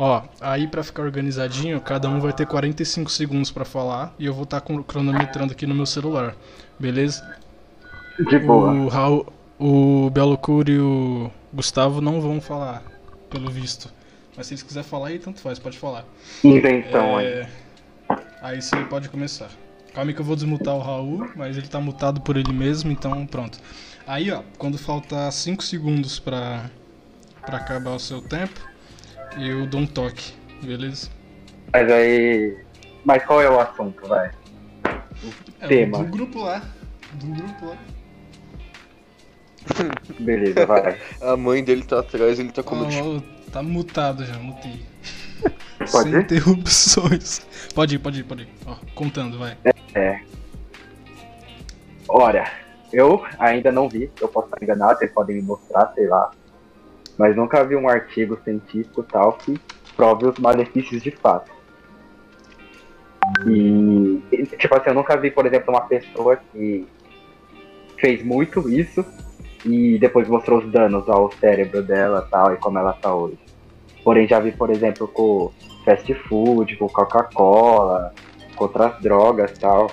Ó, aí pra ficar organizadinho, cada um vai ter 45 segundos pra falar e eu vou estar tá cronometrando aqui no meu celular. Beleza? De boa. O Raul, o Belo Curo e o Gustavo não vão falar, pelo visto. Mas se eles quiserem falar aí, tanto faz, pode falar. Invenção é... aí. Aí você pode começar. Calma aí que eu vou desmutar o Raul, mas ele tá mutado por ele mesmo, então pronto. Aí, ó, quando faltar 5 segundos pra, pra acabar o seu tempo, eu dou um toque, beleza? Mas aí. Mas qual é o assunto, vai? O é, tema. Do grupo lá. Do grupo lá. Beleza, vai. A mãe dele tá atrás, ele tá como. Oh, tá mutado já, mutei. Pode Sem ir? interrupções. Pode ir, pode ir, pode ir. Ó, contando, vai. É. Olha, eu ainda não vi, eu posso estar enganado, vocês podem me mostrar, sei lá. Mas nunca vi um artigo científico tal que prove os malefícios de fato. E, tipo assim, eu nunca vi, por exemplo, uma pessoa que fez muito isso e depois mostrou os danos ao cérebro dela tal, e como ela tá hoje. Porém, já vi, por exemplo, com fast food, com Coca-Cola, com outras drogas tal.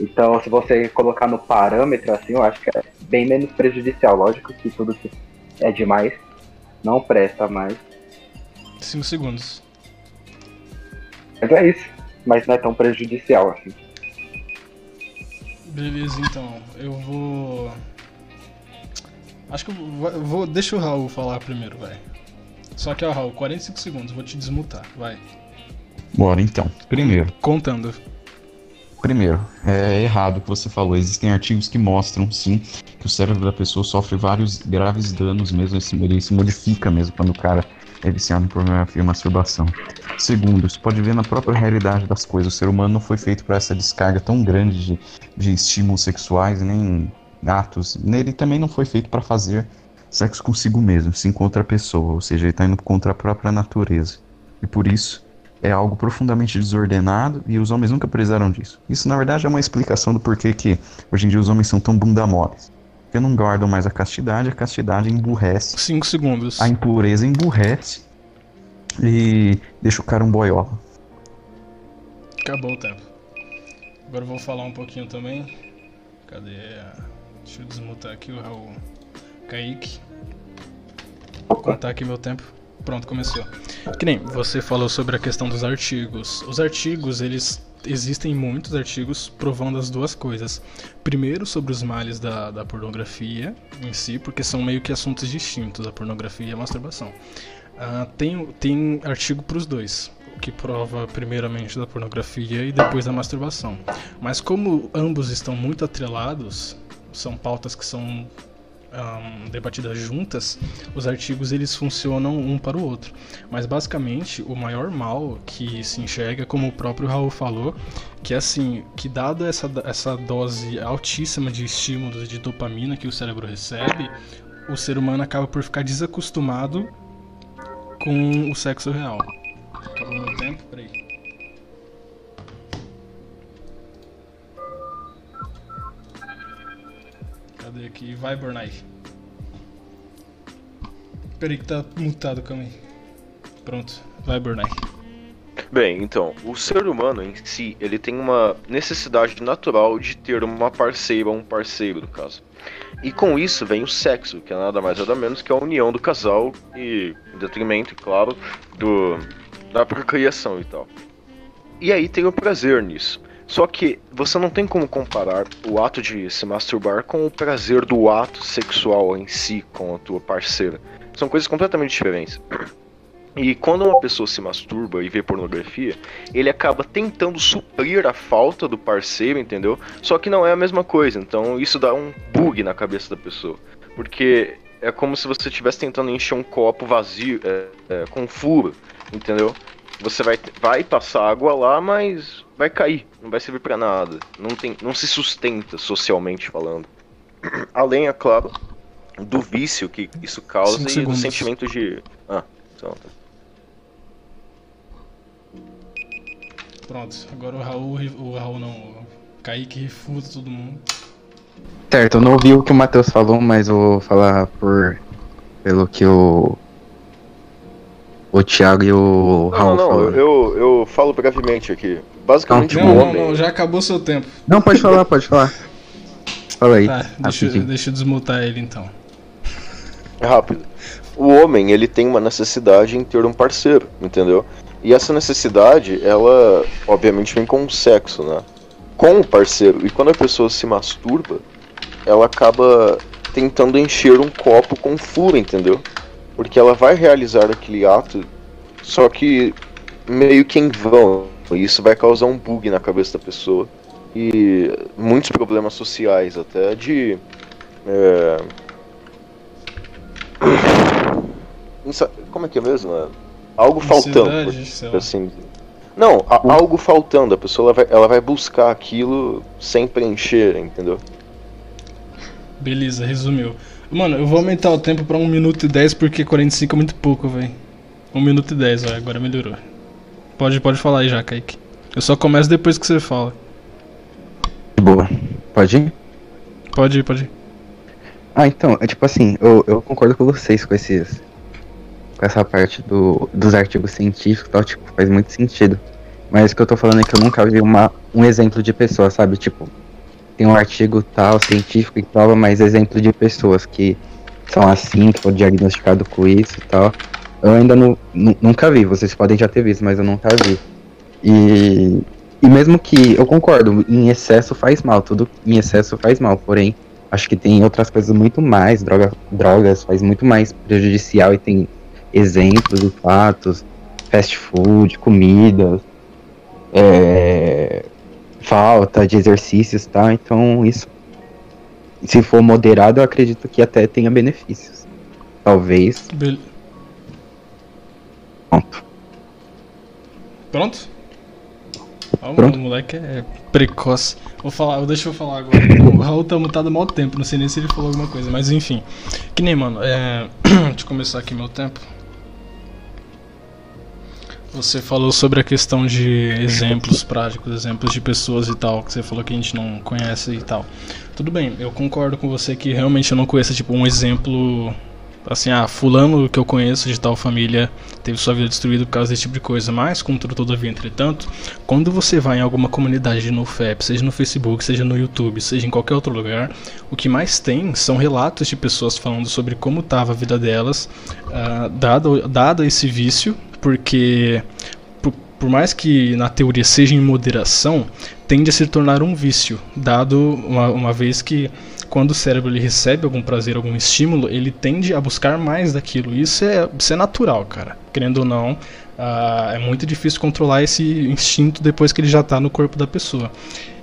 Então, se você colocar no parâmetro assim, eu acho que é bem menos prejudicial. Lógico que tudo que é demais não presta mais. 5 segundos. Mas é isso. Mas não é tão prejudicial assim. Beleza, então. Eu vou. Acho que eu vou. eu vou- Deixa o Raul falar primeiro, vai. Só que, ó, Raul, 45 segundos, vou te desmutar, vai. Bora então. Primeiro, Contando. Primeiro, é errado o que você falou. Existem artigos que mostram, sim, que o cérebro da pessoa sofre vários graves danos mesmo, ele se- modifica mesmo quando o cara é viciado em pornografia e masturbação. Segundo, você pode ver na própria realidade das coisas. O ser humano não foi feito para essa descarga tão grande de, de estímulos sexuais, nem atos. Ele também não foi feito para fazer sexo consigo mesmo, sim com outra pessoa. Ou seja, ele está indo contra a própria natureza. E por isso, é algo profundamente desordenado e os homens nunca precisaram disso. Isso, na verdade, é uma explicação do porquê que hoje em dia os homens são tão bunda moles. Porque não guardam mais a castidade, a castidade emburrece, 5 segundos. a impureza emburrece e deixa o cara um boiola. Acabou o tempo. Agora eu vou falar um pouquinho também. Cadê? a- Deixa eu desmutar aqui o Raul. Kaique. Vou contar aqui meu tempo. Pronto, começou. Que nem você falou sobre a questão dos artigos. Os artigos, eles. Existem muitos artigos provando as duas coisas. Primeiro, sobre os males da, da pornografia em si, porque são meio que assuntos distintos, a pornografia e a masturbação. Ah, tem, tem artigo para os dois, o que prova primeiramente da pornografia e depois da masturbação. Mas como ambos estão muito atrelados, são pautas que são ahn, debatidas juntas, os artigos eles funcionam um para o outro. Mas basicamente o maior mal que se enxerga, como o próprio Raul falou, que é assim, que dada essa, essa dose altíssima de estímulos de dopamina que o cérebro recebe, o ser humano acaba por ficar desacostumado com o sexo real. Acabou meu tempo? Peraí. Cadê aqui? Vai, Bornai. Peraí que tá mutado, calma aí. Pronto, vai, Bornai. Bem, então, o ser humano em si, ele tem uma necessidade natural de ter uma parceira ou um parceiro, no caso. E com isso vem o sexo, que é nada mais nada menos que a união do casal e, em detrimento, claro, do, da procriação e tal. E aí tem o prazer nisso. Só que você não tem como comparar o ato de se masturbar com o prazer do ato sexual em si com a tua parceira. São coisas completamente diferentes. E quando uma pessoa se masturba e vê pornografia, ele acaba tentando suprir a falta do parceiro, entendeu? Só que não é a mesma coisa. Então isso dá um bug na cabeça da pessoa. Porque é como se você estivesse tentando encher um copo vazio, é, é, com furo, entendeu? Você vai, vai passar água lá, mas vai cair, não vai servir pra nada. Não, tem, não se sustenta socialmente falando. Além, é claro, do vício que isso causa Cinco e do segundos. sentimento de. Ah, então. Pronto, agora o Raul, o Raul não, o Kaique refuta todo mundo. Certo, eu não ouvi o que o Matheus falou, mas eu vou falar por pelo que o o Thiago e o Não, Raul não, falaram. eu, eu falo brevemente aqui. Basicamente, Não, o não, homem. não, já acabou seu tempo. Não, pode falar, pode falar. Fala aí. Tá, deixa, deixa eu desmutar ele então. Rápido. O homem, ele tem uma necessidade em ter um parceiro, entendeu? E essa necessidade, ela, obviamente, vem com o sexo, né? Com o parceiro. E quando a pessoa se masturba, ela acaba tentando encher um copo com furo, entendeu? Porque ela vai realizar aquele ato, só que meio que em vão. E isso vai causar um bug na cabeça da pessoa. E muitos problemas sociais, até de. é, Como é que é mesmo? né? Algo faltando. Assim. Não, a- algo faltando. A pessoa ela vai, ela vai buscar aquilo sem preencher, entendeu? Beleza, resumiu. Mano, eu vou aumentar o tempo pra 1 minuto e 10 porque 45 é muito pouco, velho. 1 minuto e 10, ó, agora melhorou. Pode, pode falar aí já, Kaique. Eu só começo depois que você fala. Boa. Pode ir? Pode ir, pode ir. Ah, então, é tipo assim, eu, eu concordo com vocês com esses. Com essa parte do, dos artigos científicos e tal, tipo, faz muito sentido. Mas o que eu tô falando é que eu nunca vi uma, um exemplo de pessoa, sabe? Tipo, tem um artigo tal, científico e prova, mas exemplo de pessoas que são assim, que foram diagnosticados com isso e tal. Eu ainda nu- nunca vi, vocês podem já ter visto, mas eu nunca vi. E, e mesmo que, eu concordo, em excesso faz mal, tudo em excesso faz mal, porém, acho que tem outras coisas muito mais, droga, drogas faz muito mais prejudicial e tem exemplos e fatos, fast food, comidas, é, falta de exercícios, tá? Então isso, se for moderado, eu acredito que até tenha benefícios. Talvez. Bel- Pronto. Pronto? Pronto. O moleque é precoce. Vou falar, deixa eu falar agora. O Raul tá mutado há tempo, não sei nem se ele falou alguma coisa, mas enfim. Que nem, mano, é. Deixa eu começar aqui meu tempo. Você falou sobre a questão de exemplos práticos, exemplos de pessoas e tal, que você falou que a gente não conhece e tal. Tudo bem, eu concordo com você que realmente eu não conheço, tipo, um exemplo assim, ah, fulano que eu conheço de tal família teve sua vida destruída por causa desse tipo de coisa, mas, contudo, todavia, entretanto, quando você vai em alguma comunidade no FAP, seja no Facebook, seja no YouTube, seja em qualquer outro lugar, o que mais tem são relatos de pessoas falando sobre como estava a vida delas, ah, dado, dado esse vício, porque por, por mais que na teoria seja em moderação, tende a se tornar um vício, dado uma, uma vez que quando o cérebro ele recebe algum prazer, algum estímulo, ele tende a buscar mais daquilo. Isso é, isso é natural, cara. Querendo ou não, ah, é muito difícil controlar esse instinto depois que ele já está no corpo da pessoa.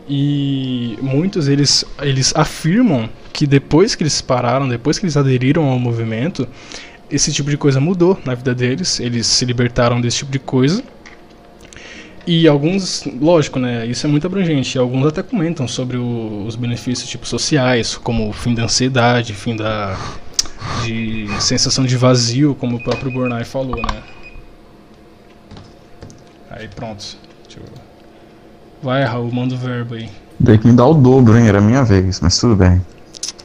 E muitos eles, eles afirmam que depois que eles pararam, depois que eles aderiram ao movimento, esse tipo de coisa mudou na vida deles. Eles se libertaram desse tipo de coisa. E alguns, lógico, né? Isso é muito abrangente. Alguns até comentam sobre o- os benefícios tipo sociais, como o fim da ansiedade, fim da de sensação de vazio, como o próprio Bornai falou, né? Aí pronto. Eu- Vai, Raul, manda o verbo aí. Tem que me dar o dobro, hein? Era minha vez, mas tudo bem.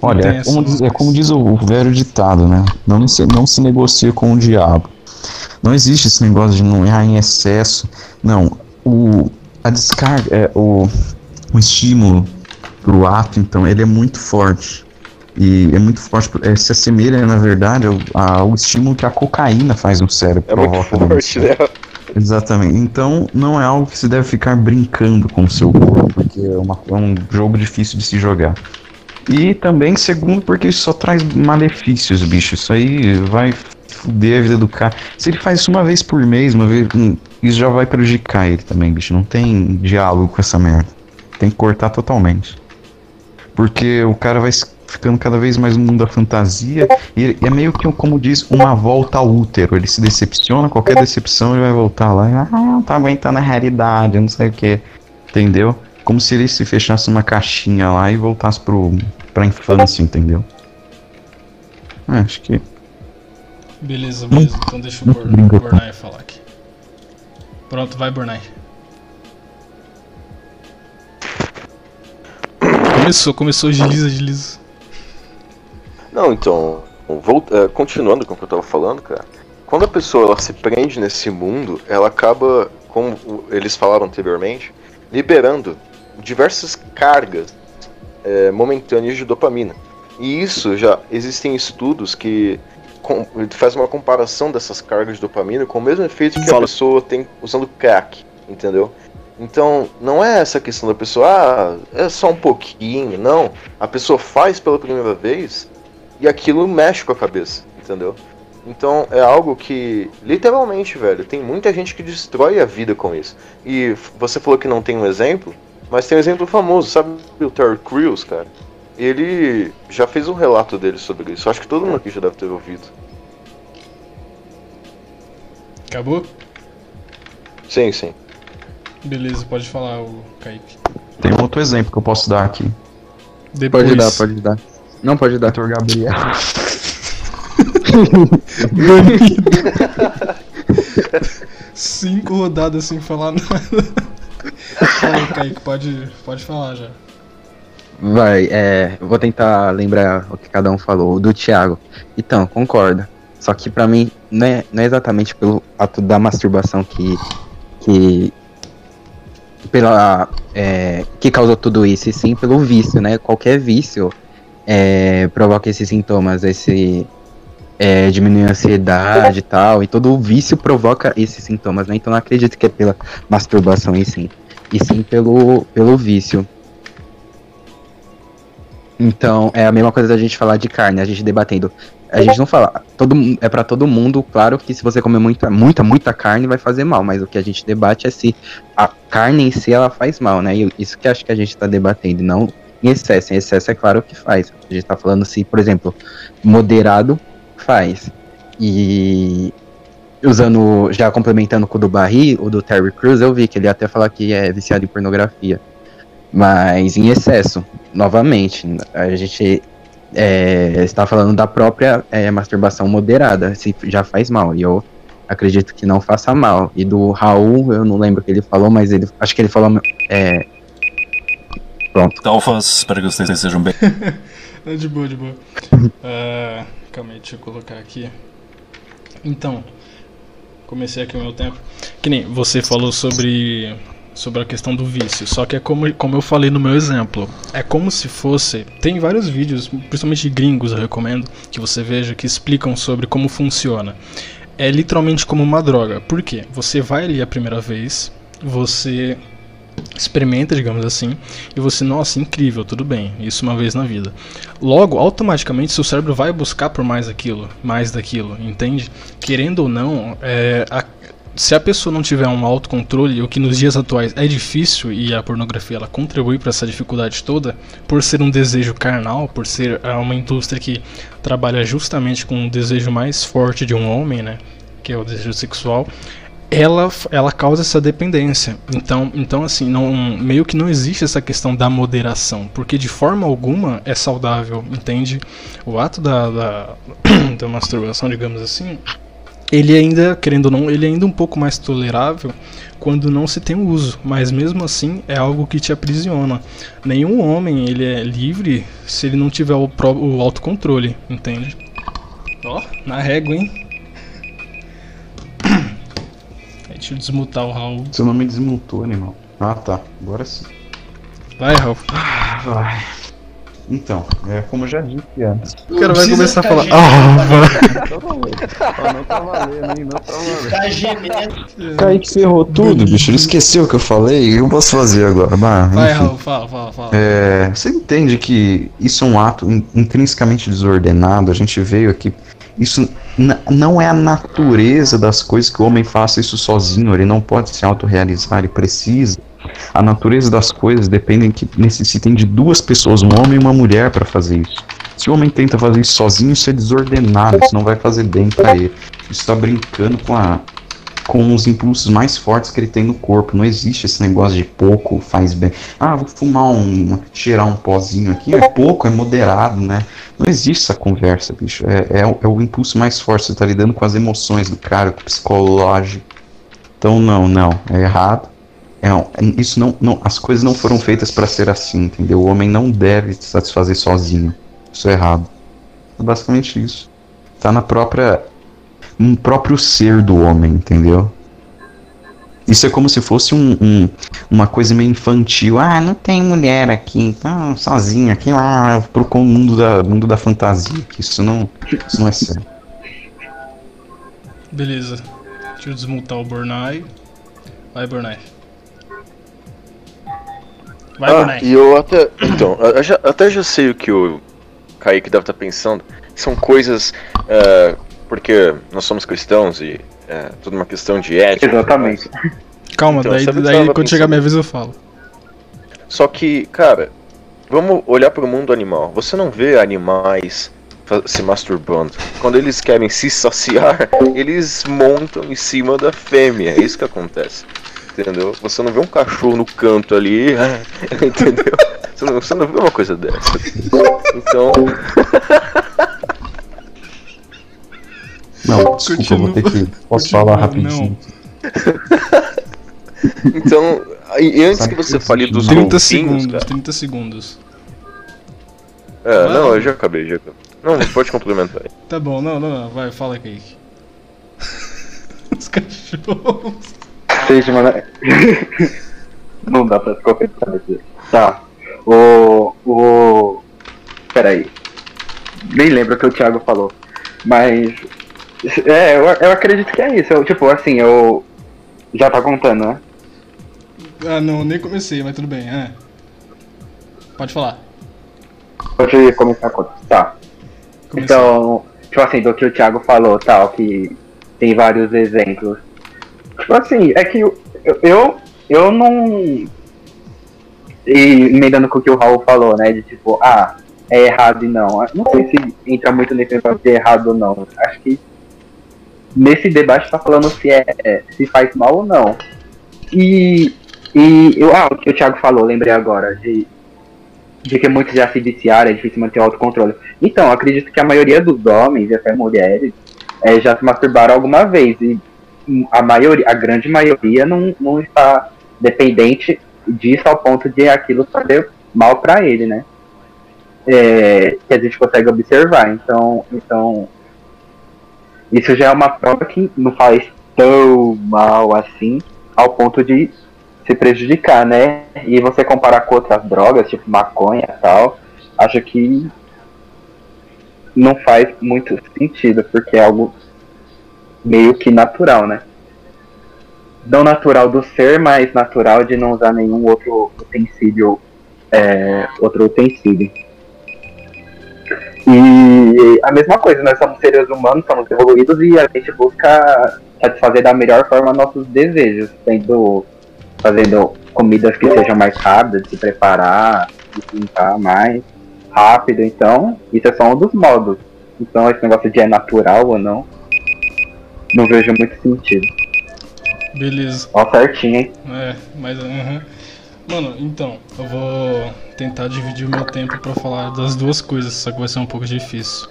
Olha, é como, diz, é como diz o, velho ditado, né? Não se, não se negocia com o diabo. Não existe esse negócio de não errar em excesso. Não. O, a descarga, é, o, o estímulo pro ato, então, ele é muito forte. E é muito forte, é, se assemelha, na verdade, ao, ao estímulo que a cocaína faz no cérebro. É muito provoca no forte, né? Exatamente. Então, não é algo que se deve ficar brincando com o seu corpo, porque é, uma- é um jogo difícil de se jogar. E também, segundo, porque isso só traz malefícios, bicho. Isso aí vai fuder a vida do cara. Se ele faz isso uma vez por mês, uma vez, hum, isso já vai prejudicar ele também, bicho. Não tem diálogo com essa merda. Tem que cortar totalmente. Porque o cara vai ficando cada vez mais no mundo da fantasia. E é meio que, como diz, uma volta ao útero. Ele se decepciona, qualquer decepção ele vai voltar lá. Ah, não tá aguentando a realidade, não sei o que. Entendeu? Como se ele se fechasse numa caixinha lá e voltasse pro, pra infância, entendeu? É, acho que. Beleza, beleza. Então deixa o Bor tá. Bornai falar aqui. Pronto, vai, Bornai. Começou, começou, desliza, desliza. Não, então, volt- é, continuando com o que eu tava falando, cara, quando a pessoa ela se prende nesse mundo, ela acaba, como eles falaram anteriormente, liberando diversas cargas é, momentâneas de dopamina. E isso já existem estudos que com, faz uma comparação dessas cargas de dopamina com o mesmo efeito que a pessoa tem usando crack, entendeu? Então, não é essa questão da pessoa, ah, é só um pouquinho, não. A pessoa faz pela primeira vez e aquilo mexe com a cabeça, entendeu? Então é algo que, literalmente, velho, tem muita gente que destrói a vida com isso. E você falou que não tem um exemplo, mas tem um exemplo famoso, sabe o Terry Crews, cara? Ele já fez um relato dele sobre isso. Acho que todo mundo aqui já deve ter ouvido. Acabou? Sim, sim. Beleza, pode falar, o Kaique. Tem um outro exemplo que eu posso dar aqui. Depois. Pode dar, pode dar. Não pode dar. Dr. Gabriel. Cinco rodadas sem falar nada. Fala, Kaique, pode, pode falar já. Vai, é. Vou tentar lembrar o que cada um falou. Do Thiago. Então, concordo. Só que pra mim, não é, não é exatamente pelo ato da masturbação que. que. pela. É, que causou tudo isso, e sim pelo vício, né? Qualquer vício é, provoca esses sintomas, esse. É, diminuir a ansiedade e tal, e todo o vício provoca esses sintomas, né? Então não acredito que é pela masturbação em si, e sim pelo, pelo vício. Então, é a mesma coisa da gente falar de carne, a gente debatendo. A gente não fala, todo, é para todo mundo, claro que se você comer muita, muita, muita carne vai fazer mal, mas o que a gente debate é se a carne em si ela faz mal, né? E isso que acho que a gente tá debatendo, não em excesso. Em excesso é claro que faz. A gente tá falando se, por exemplo, moderado faz. E usando, já complementando com o do Barry, o do Terry Crews, eu vi que ele ia até falar que é viciado em pornografia. Mas em excesso, novamente, a gente é, está falando da própria é, masturbação moderada, se já faz mal. E eu acredito que não faça mal. E do Raul, eu não lembro o que ele falou, mas ele acho que ele falou. É, pronto. Talfas, espero que vocês sejam bem. de boa, de boa. Uh, calma aí, deixa eu colocar aqui. Então, comecei aqui o meu tempo. Que nem você falou sobre sobre a questão do vício. Só que é como, como eu falei no meu exemplo. É como se fosse. Tem vários vídeos, principalmente gringos, eu recomendo, que você veja, que explicam sobre como funciona. É literalmente como uma droga. Por quê? Você vai ali a primeira vez, você experimenta, digamos assim, e você, nossa, incrível, tudo bem, isso uma vez na vida. Logo, automaticamente, seu cérebro vai buscar por mais aquilo, mais daquilo, entende? Querendo ou não, é, a, se a pessoa não tiver um autocontrole, o que nos dias atuais é difícil e a pornografia ela contribui para essa dificuldade toda, por ser um desejo carnal, por ser é, uma indústria que trabalha justamente com o desejo mais forte de um homem, né, que é o desejo sexual, ela, ela causa essa dependência. Então, então assim, não, meio que não existe essa questão da moderação, porque de forma alguma é saudável, entende? O ato da, da, da masturbação, digamos assim, ele ainda, querendo ou não, ele é ainda um pouco mais tolerável quando não se tem uso, mas mesmo assim é algo que te aprisiona. Nenhum homem ele é livre se ele não tiver o, pro, o autocontrole, entende? Ó, oh, na régua, hein? Deixa eu desmutar o Raul. Seu nome desmutou, animal. Ah tá, agora sim. Vai, Raul. Ah, vai. Então, é como eu já disse antes. O cara vai começar a falar. Ah, vai. Não tá valendo, hein? Não tá valendo. Tá gemendo. Kaique ferrou tudo, bicho. Ele esqueceu o que eu falei. O que eu posso fazer agora? Mas, Vai. Raul, fala, fala, fala. É, você entende que isso é um ato in- intrinsecamente desordenado? A gente veio aqui. Isso não é a natureza das coisas que o homem faça isso sozinho. Ele não pode se autorrealizar, ele precisa. A natureza das coisas depende que necessitem de duas pessoas, um homem e uma mulher, para fazer isso. Se o homem tenta fazer isso sozinho, isso é desordenado, isso não vai fazer bem para ele. Isso está brincando com a com os impulsos mais fortes que ele tem no corpo. Não existe esse negócio de pouco faz bem. Ah, vou fumar um. cheirar um pozinho aqui. É pouco, é moderado, né? Não existe essa conversa, bicho. É, é, o- é o impulso mais forte. Você tá lidando com as emoções do cara, com o psicológico. Então, não, não. É errado. É, um- isso não, não. As coisas não foram feitas para ser assim, entendeu? O homem não deve se satisfazer sozinho. Isso é errado. É basicamente isso. Tá na própria um próprio ser do homem, entendeu? Isso é como se fosse um, um- uma coisa meio infantil. Ah, não tem mulher aqui, então sozinho aqui lá pro com- mundo da, mundo da fantasia. Que isso não, isso não é sério. Beleza. Deixa eu desmutar o Burnai. Vai, Burnai. Vai, Ah, Burnai. e eu até. Então, eu já- até já sei o que o Kaique deve estar pensando. São coisas. é, porque nós somos cristãos e é tudo uma questão de ética. Exatamente. Calma, Então, daí, daí quando chegar minha vez eu falo. Só que, cara, vamos olhar para o mundo animal. Você não vê animais se masturbando. Quando eles querem se saciar, eles montam em cima da fêmea. É isso que acontece. Entendeu? Você não vê um cachorro no canto ali, entendeu? Você não, você não vê uma coisa dessa. Então, Não, desculpa, eu vou ter que. Posso Continua, falar rapidinho. então, e antes Sabe que você que fale dos 30 golfinhos, segundos, cara. 30 segundos. É, não, eu já acabei, já acabei. Não, pode complementar aí. Tá bom, não, não, não. Vai, fala, Kaique. Os cachorros. Seja uma... Não dá pra se confessar aqui. Tá. O. O. Peraí. Nem lembro o que o Thiago falou. Mas. É, eu, eu acredito que é isso. Eu, tipo, assim, eu. Já tá contando, né? Ah, não, nem comecei, mas tudo bem. É. Pode falar. Pode começar a conta. Tá. Comecei. Então, tipo assim, do que o Thiago falou, tal, que tem vários exemplos. Tipo assim, é que eu, eu, eu não. E emendando com o que o Raul falou, né? De tipo, ah, é errado e não. Não sei se entra muito nesse negócio de errado ou não. Acho que nesse debate tá falando se é, é- se faz mal ou não. E, e eu, ah, o que o Thiago falou, lembrei agora, de, de que muitos já se viciaram, é difícil manter o autocontrole. Então, acredito que a maioria dos homens e até mulheres é, já se masturbaram alguma vez. E a maioria, a grande maioria não, não está dependente disso ao ponto de aquilo fazer mal para ele, né? É, que a gente consegue observar. Então, então, isso já é uma prova que não faz tão mal assim, ao ponto de se prejudicar, né? E você comparar com outras drogas, tipo maconha e tal, acho que não faz muito sentido, porque é algo meio que natural, né? Não natural do ser, mas natural de não usar nenhum outro utensílio, é, outro utensílio. E a mesma coisa, nós somos seres humanos, somos evoluídos e a gente busca satisfazer da melhor forma nossos desejos, sendo fazendo comidas que sejam mais rápidas de se preparar, de limpar mais rápido, então isso é só um dos modos. Então esse negócio de é natural ou não, não vejo muito sentido. Beleza. Ó certinho, hein? É, mas. aham. Mano, então, eu vou tentar dividir o meu tempo pra falar das duas coisas, só que vai ser um pouco difícil.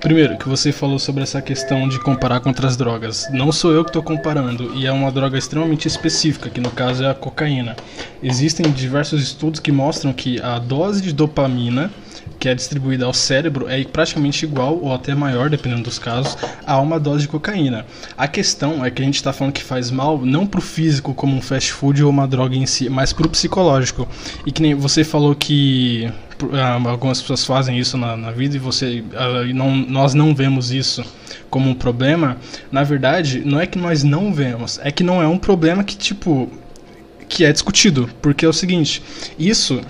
Primeiro, que você falou sobre essa questão de comparar com outras drogas. Não sou eu que estou comparando, e é uma droga extremamente específica, que no caso é a cocaína. Existem diversos estudos que mostram que a dose de dopamina que é distribuída ao cérebro é praticamente igual ou até maior, dependendo dos casos, a uma dose de cocaína. A questão é que a gente está falando que faz mal não pro físico como um fast food ou uma droga em si, mas pro psicológico. E que nem você falou que ah, algumas pessoas fazem isso na, na vida e você ah, não, nós não vemos isso como um problema. Na verdade, não é que nós não vemos, é que não é um problema que tipo que é discutido, porque é o seguinte, isso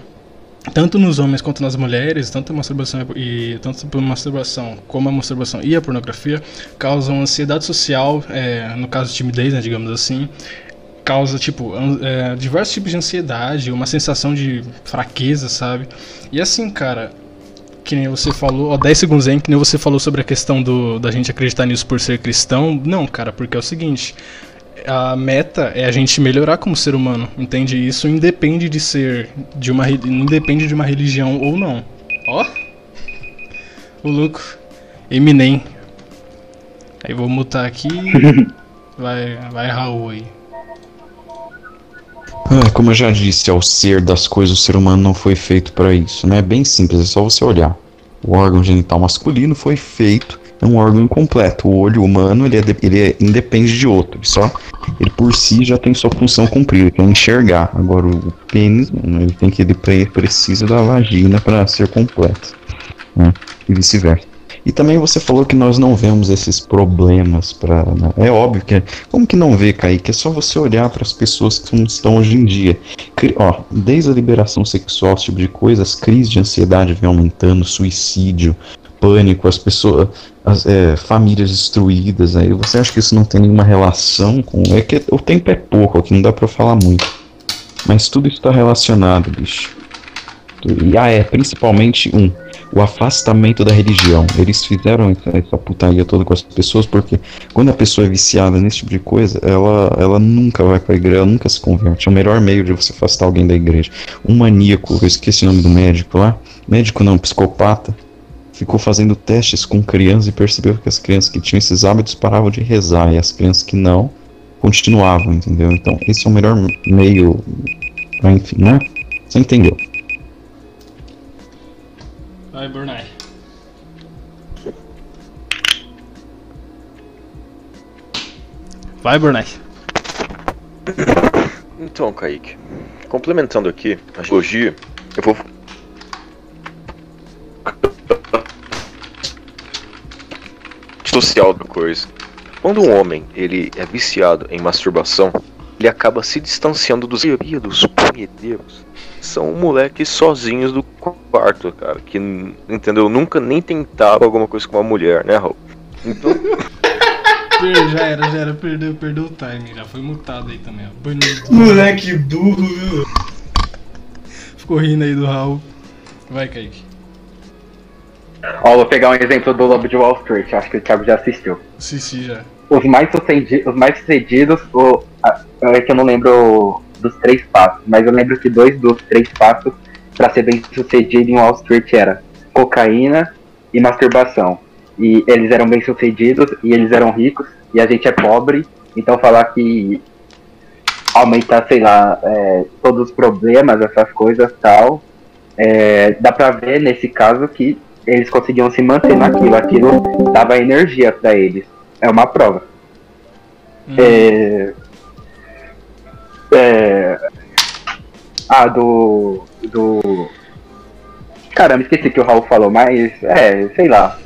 tanto nos homens quanto nas mulheres, tanto a masturbação e tanto a masturbação como a masturbação e a pornografia causam ansiedade social, é, no caso timidez, né, digamos assim, causa tipo é, diversos tipos de ansiedade, uma sensação de fraqueza, sabe? E assim, cara, que nem você falou, ó, 10 segundos aí, que nem você falou sobre a questão do, da gente acreditar nisso por ser cristão. Não, cara, porque é o seguinte, a meta é a gente melhorar como ser humano, entende? Isso independe de ser de uma independe de uma religião ou não. Ó. O louco Eminem. Aí vou mutar aqui. Vai, vai Raul aí. Ah, como eu já disse, ao ser das coisas, o ser humano não foi feito para isso, né? É bem simples, é só você olhar. O órgão genital masculino foi feito é um órgão incompleto. O olho humano ele, é de- ele é- independe de outro. Só ele por si já tem sua função cumprida, que é enxergar. Agora o pênis, mano, ele tem que ele pre- precisa da vagina para ser completo, né? E vice-versa. E também você falou que nós não vemos esses problemas para. É óbvio que. Como que não vê, Kaique? É só você olhar para as pessoas que estão hoje em dia. Cri- Ó, desde a liberação sexual, esse tipo de coisa, as crises de ansiedade vêm aumentando, suicídio, pânico, as pessoas, as é, famílias destruídas. Aí você acha que isso não tem nenhuma relação com. É que o tempo é pouco aqui, não dá pra falar muito. Mas tudo isso está relacionado, bicho. E ah, é, principalmente um, o afastamento da religião. Eles fizeram essa, essa putaria toda com as pessoas porque quando a pessoa é viciada nesse tipo de coisa, ela, ela nunca vai pra igreja, ela nunca se converte. É o melhor meio de você afastar alguém da igreja. Um maníaco, eu esqueci o nome do médico lá, médico não, psicopata, ficou fazendo testes com crianças e percebeu que as crianças que tinham esses hábitos paravam de rezar e as crianças que não continuavam, entendeu? Então, esse é o melhor meio, pra, enfim, né? Você entendeu? Vai, Burnai. Vai, Burnai. Então, Kaique, complementando aqui a geologia, eu vou. Social da coisa. Quando um homem ele é viciado em masturbação, ele acaba se distanciando dos maioria dos punheteiros. São moleques sozinhos do quarto, cara, que entendeu? Nunca nem tentaram alguma coisa com uma mulher, né, Raul? Então, já era, já era, perdeu, perdeu o time, já foi mutado aí também, ó. Banido. Moleque burro, viu? Ficou rindo aí do Raul. Vai, Kaique. Ó, vou pegar um exemplo do Lobo de Wall Street, acho que o Thiago já assistiu. Sissi já. Os mais, sucedi os mais sucedidos, o, a- é que eu não lembro dos três passos, mas eu lembro que dois dos três passos pra ser bem sucedido em Wall Street era cocaína e masturbação. E eles eram bem sucedidos e eles eram ricos e a gente é pobre, então falar que aumentar, sei lá, é, todos os problemas, essas coisas tal, é, dá pra ver nesse caso que eles conseguiam se manter naquilo, aquilo dava energia pra eles. É uma prova. Hum, É, é, ah, do. Do. Caramba, esqueci que o Raul falou, mas é, sei lá.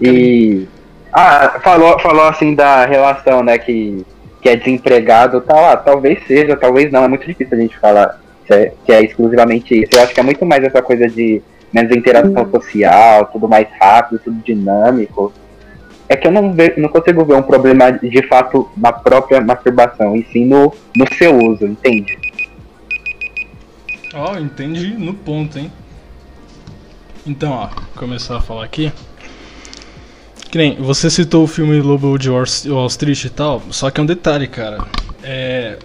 E. Ah, falou, falou assim da relação, né, que, que é desempregado tal. Ah, talvez seja, talvez não. É muito difícil a gente falar que é, que é exclusivamente isso. Eu acho que é muito mais essa coisa de menos interação social, tudo mais rápido, tudo dinâmico. É que eu não, ve, não consigo ver um problema de fato na própria masturbação, e sim no, no seu uso, entende? Ó, entendi no ponto, hein? Então, ó, começar a falar aqui. Que nem, você citou o filme Lobo de Wall Street e tal, só que é um detalhe, cara. É,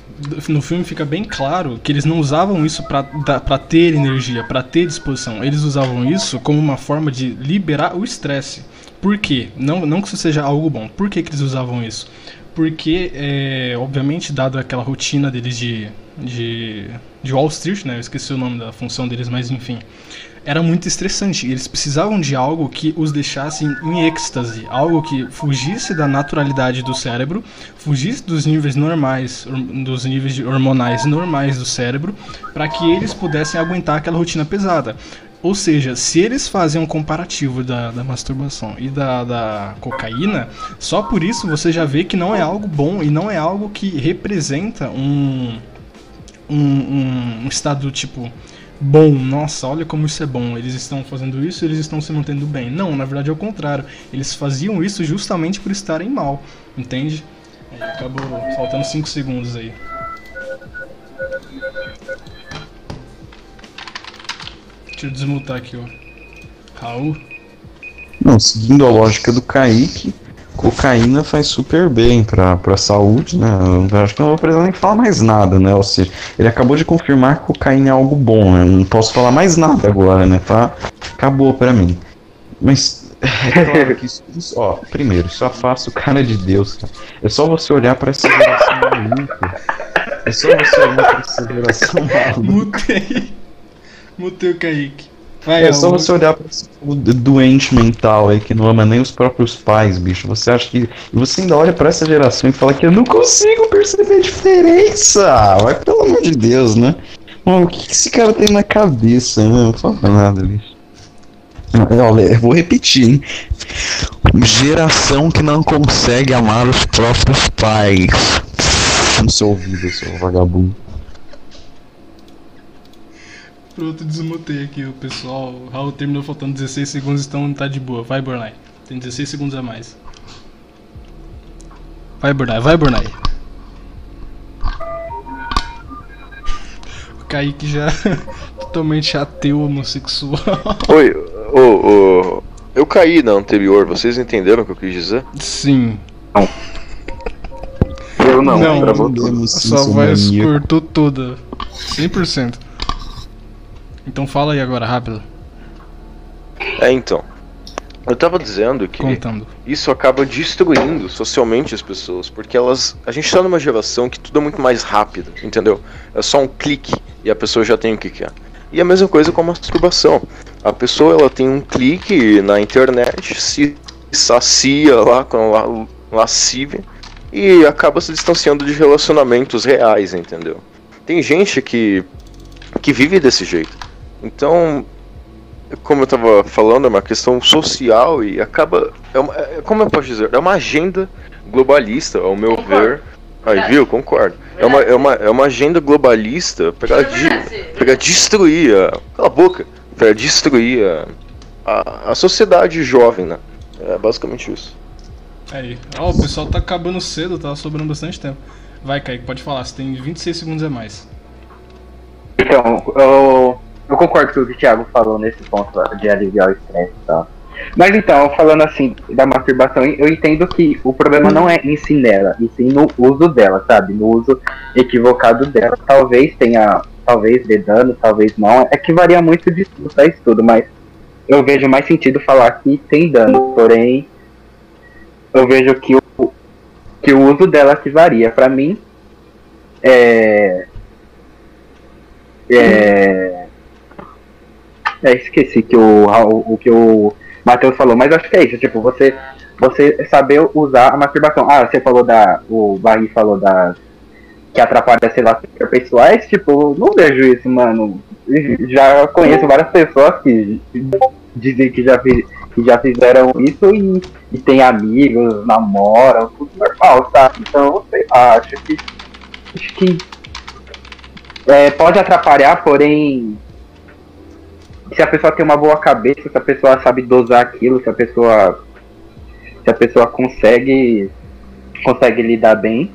no filme fica bem claro que eles não usavam isso pra ter energia, pra ter disposição. Eles usavam isso como uma forma de liberar o estresse. Por quê? Não, não que isso seja algo bom. Por que, que eles usavam isso? Porque, é, obviamente, dado aquela rotina deles de, de, de Wall Street, né? Eu esqueci o nome da função deles, mas enfim. Era muito estressante. Eles precisavam de algo que os deixasse em êxtase, algo que fugisse da naturalidade do cérebro, fugisse dos níveis normais, dos níveis hormonais normais do cérebro, para que eles pudessem aguentar aquela rotina pesada. Ou seja, se eles fazem um comparativo da, da masturbação e da, da cocaína, só por isso você já vê que não é algo bom e não é algo que representa um, um, um, um estado tipo bom. Nossa, olha como isso é bom. Eles estão fazendo isso, eles estão se mantendo bem. Não, na verdade é o contrário. Eles faziam isso justamente por estarem mal, entende? Acabou faltando 5 segundos aí. Deixa eu desmutar aqui, ó. Raul. Não, seguindo a lógica do Kaique, cocaína faz super bem pra, pra saúde, né? Eu acho que não vou precisar nem falar mais nada, né? Ou seja, ele acabou de confirmar que cocaína é algo bom, né? Não posso falar mais nada agora, né? Tá? Acabou pra mim. Mas é claro que isso, isso- ó, primeiro, isso afasta o cara de Deus, cara. É só você olhar pra essa geração maluca. É só você olhar pra essa geração maluca. Mutei. Mutei o Kaique. Vai, É Raul. só você olhar pra esse doente mental aí que não ama nem os próprios pais, bicho. Você acha que. E você ainda olha pra essa geração e fala que eu não consigo perceber a diferença. Vai pelo amor de Deus, né? Mano, o que, que esse cara tem na cabeça, né? Não fala nada, bicho. Olha, eu vou repetir, hein? Geração que não consegue amar os próprios pais. No seu ouvido, seu vagabundo. Pronto, desmutei aqui o pessoal. O Raul terminou faltando 16 segundos, então tá de boa. Vai, Bornai. Tem 16 segundos a mais. Vai, Bornai, vai, Bornai. O Kaique já totalmente ateu homossexual. Oi, ô, ô. Eu caí na anterior, vocês entenderam o que eu quis dizer? Sim. Eu não, Não, não Sua voz cortou toda. 100%. Então fala aí agora, rápido. É, então. Eu tava dizendo que Contando. isso acaba destruindo socialmente as pessoas, porque elas. A gente tá numa geração que tudo é muito mais rápido, entendeu? É só um clique e a pessoa já tem o que quer. E a mesma coisa com a masturbação. A pessoa ela tem um clique na internet, se sacia lá com la lascívia e acaba se distanciando de relacionamentos reais, entendeu? Tem gente que que vive desse jeito. Então, como eu tava falando, é uma questão social e acaba. É uma, é- como eu posso dizer? É uma agenda globalista, ao meu ver. Aí, viu? Concordo. É uma, é, uma, é uma agenda globalista pra, de, pra destruir a. Cala a boca! Pra destruir a, a, a sociedade jovem, né? É basicamente isso. Aí. Ó, o pessoal tá acabando cedo, tá sobrando bastante tempo. Vai, Kaique, pode falar. Você tem 26 segundos a mais. Então, eu, eu concordo com o que o Thiago falou nesse ponto de aliviar o estresse e tal. Mas então, falando assim da masturbação, eu entendo que o problema não é em si nela, e sim no uso dela, sabe? No uso equivocado dela. Talvez tenha, talvez dê dano, talvez não. É que varia muito de estudo pra estudo, mas eu vejo mais sentido falar que tem dano. Porém, eu vejo que o, que o uso dela que varia. Pra mim, é. É. É, esqueci que o, o que o Matheus falou, mas acho que é isso, tipo, você, você saber usar a masturbação. Ah, você falou da. O Barry falou da. Que atrapalha as relações interpessoais, tipo, não vejo isso, mano. Já conheço várias pessoas que dizem que já, que já fizeram isso e, e tem amigos, namoram, tudo normal, sabe? Então, sei lá, acho que. Acho que é, pode atrapalhar, porém, se a pessoa tem uma boa cabeça, se a pessoa sabe dosar aquilo, se a pessoa se a pessoa consegue consegue lidar bem,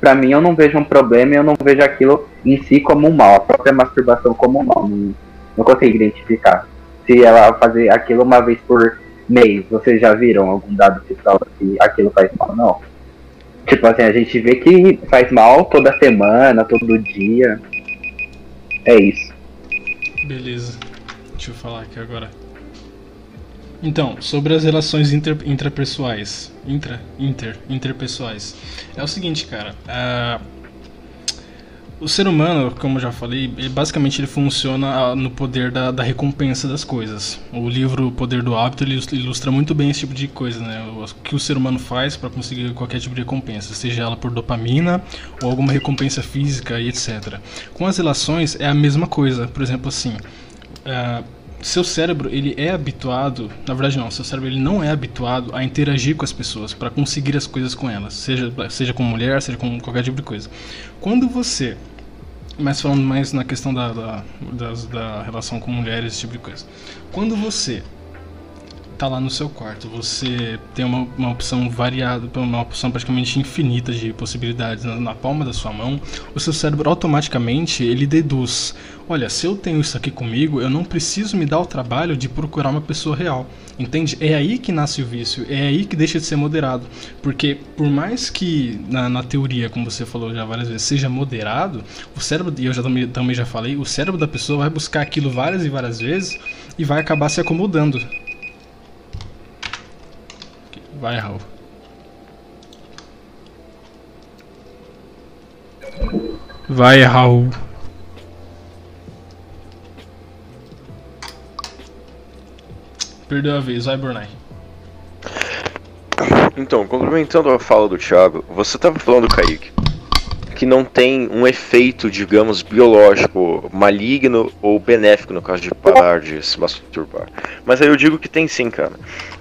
pra mim eu não vejo um problema eu não vejo aquilo em si como um mal, a própria masturbação como um mal, não, não consigo identificar. Se ela fazer aquilo uma vez por mês, vocês já viram algum dado que fala que aquilo faz mal? Não. Tipo assim, a gente vê que faz mal toda semana, todo dia. É isso. Beleza. Deixa eu falar aqui agora. Então, sobre as relações inter, intrapessoais. Intra, inter, interpessoais. É o seguinte, cara. ah, o ser humano, como eu já falei, ele, basicamente ele funciona ah, no poder da, da recompensa das coisas. O livro O Poder do Hábito ele ilustra- muito bem esse tipo de coisa, né? O o que o ser humano faz para conseguir qualquer tipo de recompensa, seja ela por dopamina ou alguma recompensa física e etc. Com as relações é a mesma coisa. Por exemplo, assim, ah, seu cérebro ele é habituado, na verdade não, seu cérebro ele não é habituado a interagir com as pessoas para conseguir as coisas com elas, seja seja com mulher, seja com qualquer tipo de coisa. Quando você mas falando mais na questão da, da, das- da relação com mulheres, esse tipo de coisa. Quando você tá lá no seu quarto, você tem uma, uma opção variada, uma opção praticamente infinita de possibilidades na, na palma da sua mão, o seu cérebro automaticamente ele deduz: olha, se eu tenho isso aqui comigo, eu não preciso me dar o trabalho de procurar uma pessoa real. Entende? É aí que nasce o vício, é aí que deixa de ser moderado. Porque por mais que na, na teoria, como você falou já várias vezes, seja moderado, o cérebro, e eu já também, também já falei, o cérebro da pessoa vai buscar aquilo várias e várias vezes e vai acabar se acomodando. Vai, Raul. Vai, Raul. perdeu a vez, vai, Burnai. Então, complementando a fala do Thiago, você estava falando, Kaique, que não tem um efeito, digamos, biológico maligno ou benéfico no caso de parar de se masturbar. Mas aí eu digo que tem sim, cara.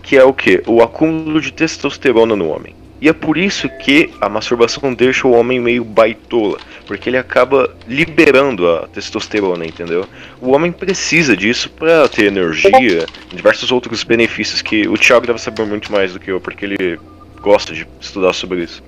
Que é o que? O acúmulo de testosterona no homem. E é por isso que a masturbação deixa o homem meio baitola, porque ele acaba liberando a testosterona, entendeu? O homem precisa disso para ter energia, diversos outros benefícios que o Thiago deve saber muito mais do que eu, porque ele gosta de estudar sobre isso.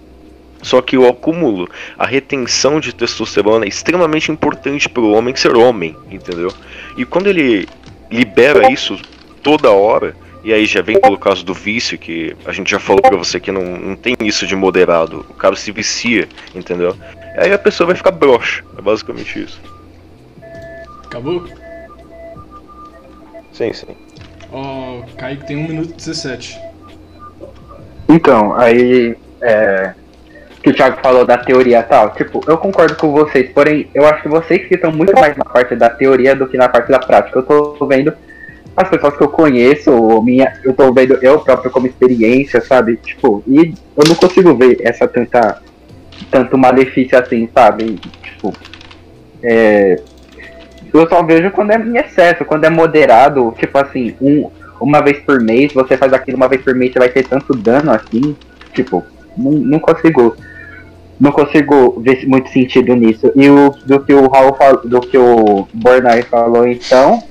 Só que o acúmulo, a retenção de testosterona é extremamente importante para o homem ser homem, entendeu? E quando ele libera isso toda hora, e aí já vem pelo caso do vício, que a gente já falou pra você que não, não tem isso de moderado. O cara se vicia, entendeu? Aí a pessoa vai ficar broxa. É basicamente isso. Acabou? Sim, sim. Ó, oh, Kaique tem 1 minuto e 17. Então, aí. É, que o Thiago falou da teoria e tal. Tipo, eu concordo com vocês, porém, eu acho que vocês que estão muito mais na parte da teoria do que na parte da prática. Eu tô vendo as pessoas que eu conheço, minha, eu tô vendo eu próprio como experiência, sabe? Tipo, e eu não consigo ver essa tanta tanto malefício assim, sabe? Tipo, é, eu só vejo quando é em excesso, quando é moderado, tipo assim, um, uma vez por mês, você faz aquilo uma vez por mês, você vai ter tanto dano assim, tipo, não, não consigo não consigo ver muito sentido nisso. E o do que o Raul falou, do que o Bornai falou então,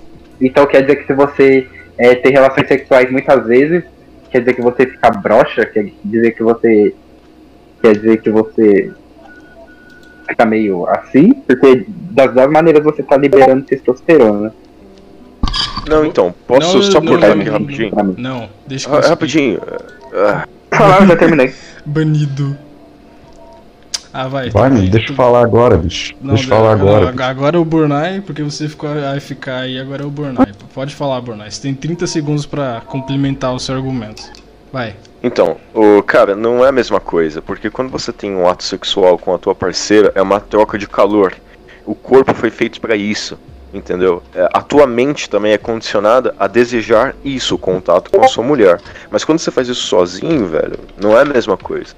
então quer dizer que se você é, ter relações sexuais muitas vezes, quer dizer que você fica broxa, quer dizer que você. Quer dizer que você fica meio assim, porque das duas maneiras você tá liberando testosterona. Não, então, posso Não, só não, cortar não, aqui não, rapidinho? Não, deixa que eu Ah, rapidinho. Ah, já terminei. Banido. Ah, vai. Vai, mano, deixa eu falar agora, bicho. Não, deixa eu falar não, agora. ag- agora é o Burnai, porque você ficou a ficar aí, agora é o Burnai. Pode falar, Burnai. Você tem 30 segundos pra complementar o seu argumento. Vai. Então, o cara, não é a mesma coisa, porque quando você tem um ato sexual com a tua parceira, é uma troca de calor. O corpo foi feito pra isso, entendeu? É, a tua mente também é condicionada a desejar isso, o contato com a sua mulher. Mas quando você faz isso sozinho, velho, não é a mesma coisa.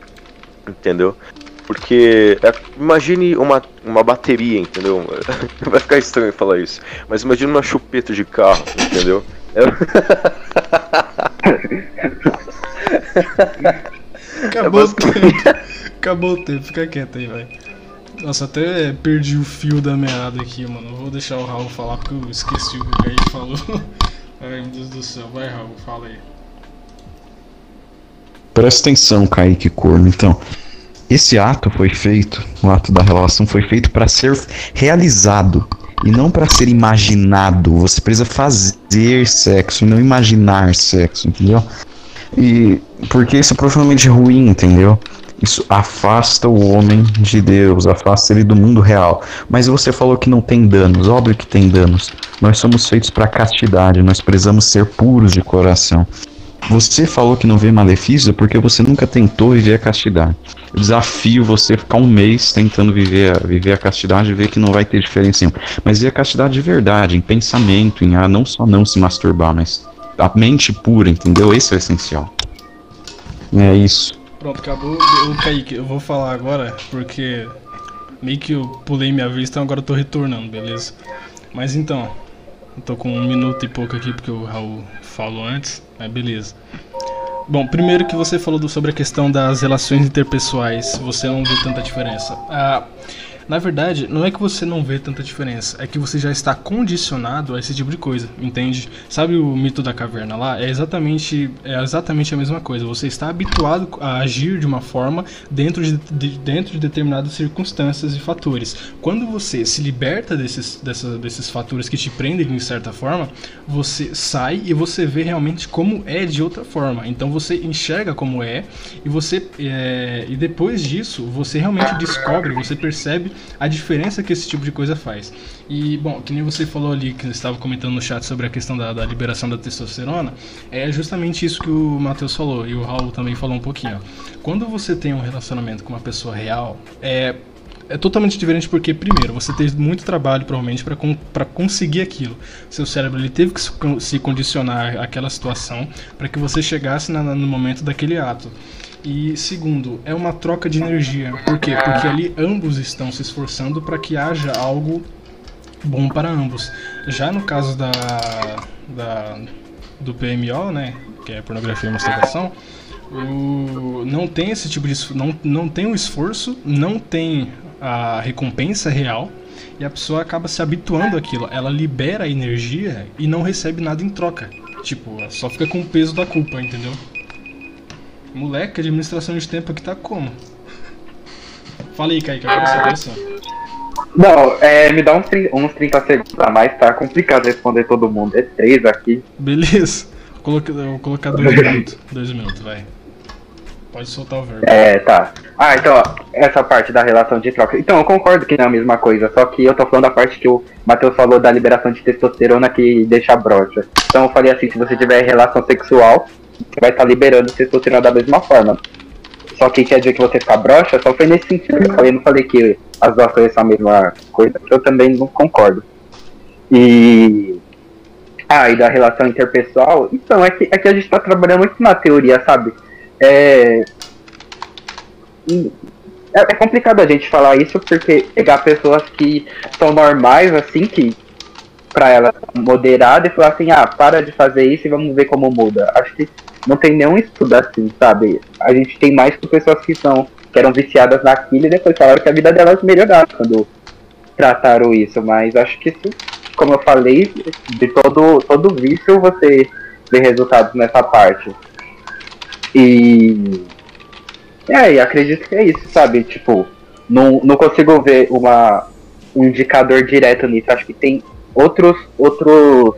Entendeu? Porque é, imagine uma, uma bateria, entendeu? Vai ficar estranho falar isso. Mas imagine uma chupeta de carro, entendeu? Acabou É o tempo. Acabou o tempo, fica quieto aí, vai. Nossa, até perdi o fio da meada aqui, mano. Eu Vou deixar o Raul falar porque eu esqueci o que o falou. Ai, meu Deus do céu. Vai, Raul, fala aí. Presta atenção, Kaique Corno. Então, esse ato foi feito, o ato da relação foi feito para ser realizado e não para ser imaginado. Você precisa fazer sexo e não imaginar sexo, entendeu? E porque isso é profundamente ruim, entendeu? Isso afasta o homem de Deus, afasta ele do mundo real. Mas você falou que não tem danos, óbvio que tem danos. Nós somos feitos para castidade, nós precisamos ser puros de coração. Você falou que não vê malefício porque você nunca tentou viver a castidade. Eu desafio você ficar um mês tentando viver a, viver a castidade e ver que não vai ter diferença nenhuma. Mas ver a castidade de verdade, em pensamento, em ah, não só não se masturbar, mas a mente pura, entendeu? Esse é o essencial. É isso. Pronto, acabou. O Kaique, eu vou falar agora porque meio que eu pulei minha vez, então agora eu tô retornando, beleza? Mas então, eu tô com um minuto e pouco aqui porque o Raul falou antes, mas beleza. Bom, primeiro que você falou sobre a questão das relações interpessoais, você não vê tanta diferença. Ah, na verdade, não é que você não vê tanta diferença, é que você já está condicionado a esse tipo de coisa, entende? Sabe o mito da caverna lá? É exatamente, é exatamente a mesma coisa. Você está habituado a agir de uma forma dentro de, de- dentro de determinadas circunstâncias e fatores. Quando você se liberta desses, dessa- desses fatores que te prendem de certa forma, você sai e você vê realmente como é de outra forma. Então você enxerga como é e você é, e depois disso você realmente descobre, você percebe a diferença que esse tipo de coisa faz. E bom, que nem você falou ali que estava comentando no chat sobre a questão da, da liberação da testosterona, é justamente isso que o Matheus falou e o Raul também falou um pouquinho. Quando você tem um relacionamento com uma pessoa real, é é totalmente diferente porque, primeiro, você teve muito trabalho, provavelmente, para pra conseguir aquilo. Seu cérebro ele teve que se condicionar àquela situação para que você chegasse na- no momento daquele ato. E segundo, é uma troca de energia. Por quê? Porque ali ambos estão se esforçando para que haja algo bom para ambos. Já no caso da, da do PMO, né, que é pornografia e masturbação, o, não tem esse tipo de não, não tem o esforço, não tem a recompensa real e a pessoa acaba se habituando àquilo. Ela libera a energia e não recebe nada em troca. Tipo, só fica com o peso da culpa, entendeu? Moleque, administração de tempo aqui tá como? Fala aí, Kaique, agora você dessa. Não, é, me dá uns, tri- uns 30 segundos a mais, tá complicado responder todo mundo. É três aqui. Beleza. Vou colocar, eu vou colocar dois minutos. Dois minutos, vai. Pode soltar o verbo. É, tá. Ah, então, ó, essa parte da relação de troca. Então, eu concordo que não é a mesma coisa, só que eu tô falando da parte que o Matheus falou da liberação de testosterona que deixa broxa. Então, eu falei assim: se você tiver relação sexual, você vai estar liberando testosterona da mesma forma. Só que quer dizer que você fica broxa, só foi nesse sentido eu falei. Não falei que as duas coisas são a mesma coisa, eu também não concordo. E. Ah, e da relação interpessoal? Então, é que, é que a gente tá trabalhando muito na teoria, sabe? É. É, é complicado a gente falar isso porque pegar pessoas que são normais, assim, que pra ela moderada e falar assim, ah, para de fazer isso e vamos ver como muda. Acho que não tem nenhum estudo assim, sabe? A gente tem mais pessoas que são que eram viciadas naquilo e depois falaram que a vida delas melhoraram quando trataram isso, mas acho que isso, como eu falei, de todo, todo vício você vê resultados nessa parte. E é, e acredito que é isso, sabe? Tipo, não, não consigo ver uma, um indicador direto nisso. Acho que tem outros, outros,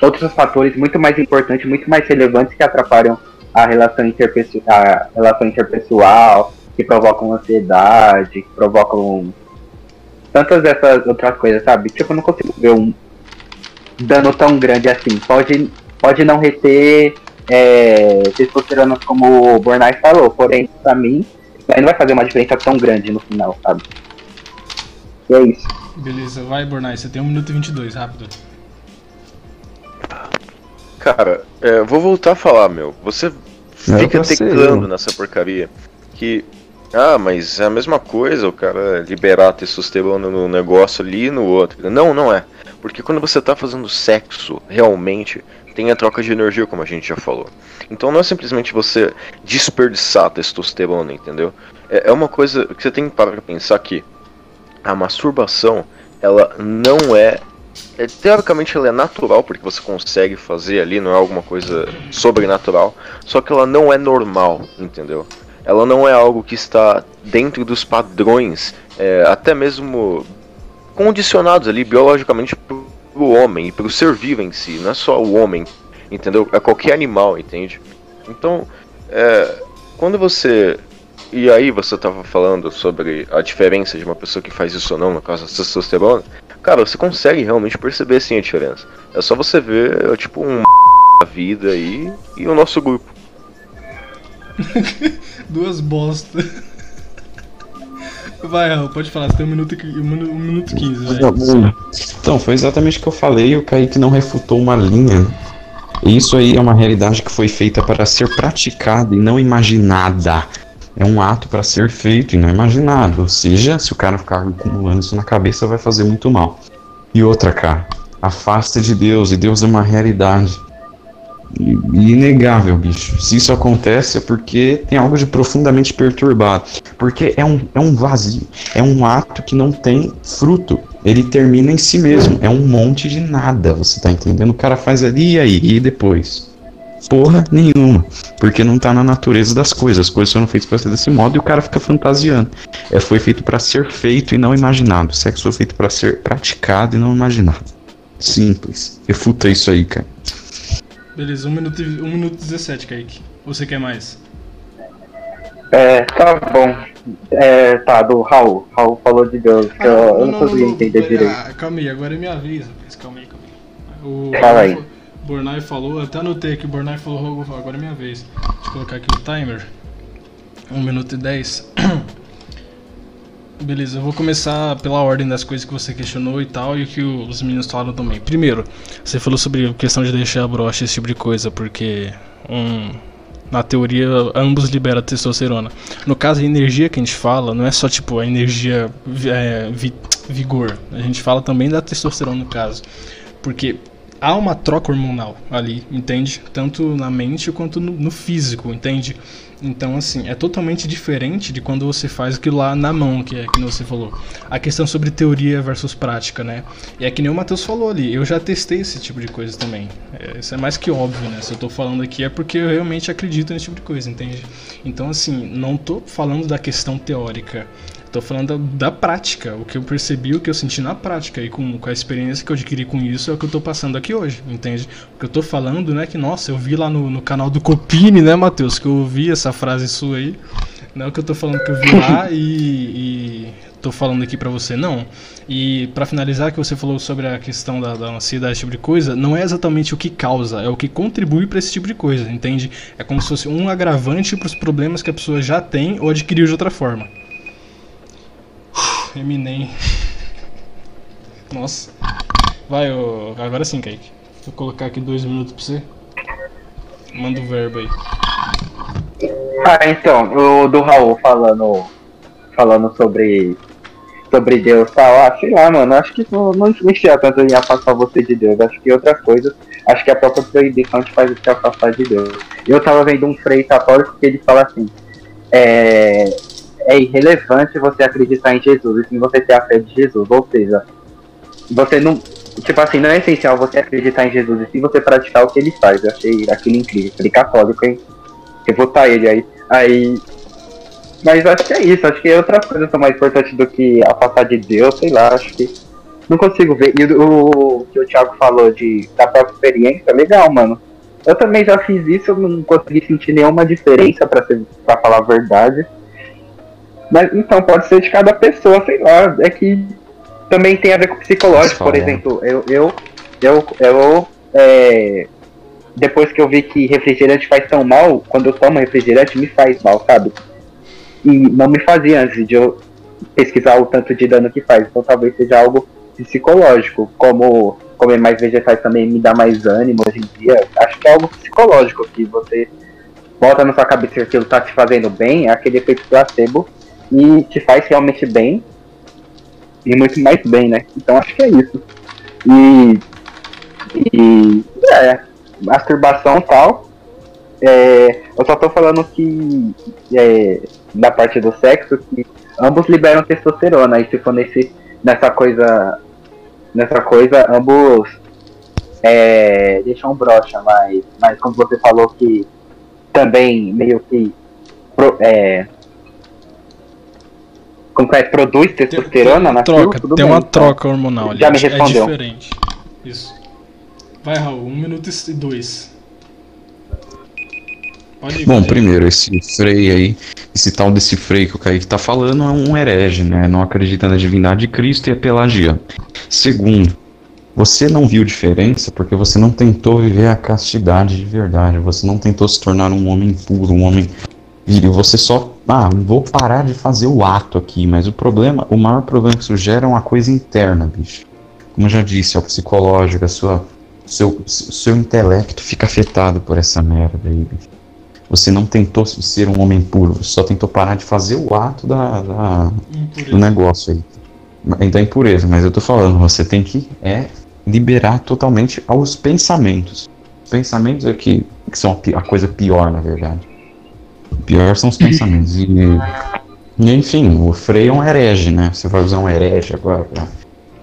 outros fatores muito mais importantes, muito mais relevantes que atrapalham a relação, interpessoal, a relação interpessoal, que provocam ansiedade, que provocam tantas dessas outras coisas, sabe? Tipo, eu não consigo ver um dano tão grande assim. Pode, pode não reter é, testosterona como o Bornai falou, porém, pra mim, não vai fazer uma diferença tão grande no final, sabe? E é isso. Beleza, vai, Bornai, você tem 1 minuto e 22, rápido. Cara, é, vou voltar a falar, meu. Você é fica teclando nessa porcaria. Que. Ah, mas é a mesma coisa o cara liberar testosterona no negócio ali e no outro. Não, não é. Porque quando você tá fazendo sexo, realmente, tem a troca de energia, como a gente já falou. Então não é simplesmente você desperdiçar testosterona, entendeu? É, é uma coisa que você tem que parar pra pensar que a masturbação, ela não é é, teoricamente ela é natural, porque você consegue fazer ali, não é alguma coisa sobrenatural, só que ela não é normal, entendeu? Ela não é algo que está dentro dos padrões, é, até mesmo condicionados ali biologicamente pro homem e pro ser vivo em si, não é só o homem, entendeu? É qualquer animal, entende? Então, é, quando você. E aí você tava falando sobre a diferença de uma pessoa que faz isso ou não, no caso da testosterona. Cara, você consegue realmente perceber sim a diferença. É só você ver, tipo, um da vida aí e o nosso grupo. Duas bosta. Vai, Raul, pode falar, você tem 1 minuto e 1 minuto, um minuto e 15, velho. Então, foi exatamente o que eu falei e o Kaique não refutou uma linha. E isso aí é uma realidade que foi feita para ser praticada e não imaginada. É um ato para ser feito e não imaginado. Ou seja, se o cara ficar acumulando isso na cabeça, vai fazer muito mal. E outra, cara, afasta de Deus, e Deus é uma realidade. E- inegável, bicho. Se isso acontece é porque tem algo de profundamente perturbado. Porque é um, é um vazio. É um ato que não tem fruto. Ele termina em si mesmo. É um monte de nada, você tá entendendo? O cara faz ali e aí, e depois? Porra nenhuma. Porque não tá na natureza das coisas. As coisas foram feitas pra ser desse modo e o cara fica fantasiando. É, foi feito pra ser feito e não imaginado. O sexo foi feito pra ser praticado e não imaginado. Simples. Refuta isso aí, cara. Beleza, 1 minuto, e, 1 minuto e 17, Kaique. Ou você quer mais? É, tá bom. É, tá, do Raul. Raul falou de Deus, que eu, eu não consegui entender direito. Ah, calma aí, agora é minha vez. Calma aí, calma aí. O Fala aí. Bornai falou, até anotei aqui, o Bornai falou, agora é minha vez. Deixa eu colocar aqui o timer. 1 minuto e 10. Beleza, eu vou começar pela ordem das coisas que você questionou e tal, e o que os meninos falaram também. Primeiro, você falou sobre a questão de deixar a brocha, esse tipo de coisa, porque um, na teoria ambos liberam testosterona. No caso, a energia que a gente fala não é só tipo a energia é, vi, vigor, a gente fala também da testosterona no caso, porque há uma troca hormonal ali, entende? Tanto na mente quanto no, no físico, entende? Então, assim, é totalmente diferente de quando você faz aquilo lá na mão, que é que você falou. A questão sobre teoria versus prática, né? E é que nem o Matheus falou ali, eu já testei esse tipo de coisa também. É, isso é mais que óbvio, né? Se eu tô falando aqui é porque eu realmente acredito nesse tipo de coisa, entende? Então, assim, não tô falando da questão teórica. Tô falando da, da, prática, o que eu percebi, o que eu senti na prática e com, com, a experiência que eu adquiri com isso é o que eu tô passando aqui hoje, entende? O que eu tô falando, né, que nossa, eu vi lá no, no canal do Copini, né, Matheus, que eu ouvi essa frase sua aí. Não é o que eu tô falando que eu vi lá e, e tô falando aqui pra você, não. E para finalizar, que você falou sobre a questão da, da ansiedade, esse tipo de coisa, não é exatamente o que causa, é o que contribui para esse tipo de coisa, entende? É como se fosse um agravante para os problemas que a pessoa já tem ou adquiriu de outra forma. Eminem. Nossa. Vai, ô... agora sim, Kaique. Vou colocar aqui dois minutos pra você. Manda o verbo aí. Ah, então, o do Raul falando. Falando sobre. Sobre Deus e tal, ah, sei lá, mano, acho que não, não influencia tanto em afastar você de Deus. Acho que outras coisas, acho que a própria proibição te faz te afastar de Deus. Eu tava vendo um freio católico que ele fala assim, é, é irrelevante você acreditar em Jesus e sim você ter a fé de Jesus. Ou seja, você não. Tipo assim, não é essencial você acreditar em Jesus e sim você praticar o que ele faz. Eu achei aquilo incrível. Ele católico, hein? Eu vou botar ele aí. Aí. Mas acho que é isso. Acho que outras coisas são mais importantes do que a passar de Deus, sei lá. Acho que. Não consigo ver. E o, que o Thiago falou de, da própria experiência, é legal, mano. Eu também já fiz isso, eu não consegui sentir nenhuma diferença, para falar a verdade. Mas então, pode ser de cada pessoa, sei lá. É que também tem a ver com psicológico, por exemplo. Eu, eu, eu, eu é, depois que eu vi que refrigerante faz tão mal, quando eu tomo refrigerante me faz mal, sabe? E não me fazia antes de eu pesquisar o tanto de dano que faz. Então talvez seja algo psicológico, como comer mais vegetais também me dá mais ânimo hoje em dia. Acho que é algo psicológico que você bota na sua cabeça que aquilo tá te fazendo bem, é aquele efeito placebo e te faz realmente bem e muito mais bem, né? Então acho que é isso. E, e é, masturbação e tal. É, eu só tô falando que é, da parte do sexo que ambos liberam testosterona e se for nesse, nessa coisa nessa coisa ambos é, deixam brocha, mas, mas como você falou que também meio que é, como que é, produz testosterona tem, na troca, tudo Tem bem, uma então. troca hormonal ali. Já me é respondeu. É diferente. Isso. Vai, Raul, um minuto e dois. Ir, Bom, primeiro, esse freio aí, esse tal desse freio que o Kaique tá falando é um herege, né? Não acredita na divindade de Cristo e é pelagiano. Segundo, você não viu diferença porque você não tentou viver a castidade de verdade. Você não tentou se tornar um homem puro, um homem vídeo, você só. Ah, vou parar de fazer o ato aqui, mas o problema, o maior problema que isso gera é uma coisa interna, bicho. Como eu já disse, é o psicológico, a sua, seu, seu intelecto fica afetado por essa merda aí, bicho. Você não tentou ser um homem puro, você só tentou parar de fazer o ato da, da do negócio aí. Da impureza, mas eu tô falando, você tem que é, liberar totalmente aos pensamentos. Os pensamentos é que, que são a, a coisa pior, na verdade. Pior são os pensamentos. E, e, enfim, o Frei é um herege, né? Você vai usar um herege agora pra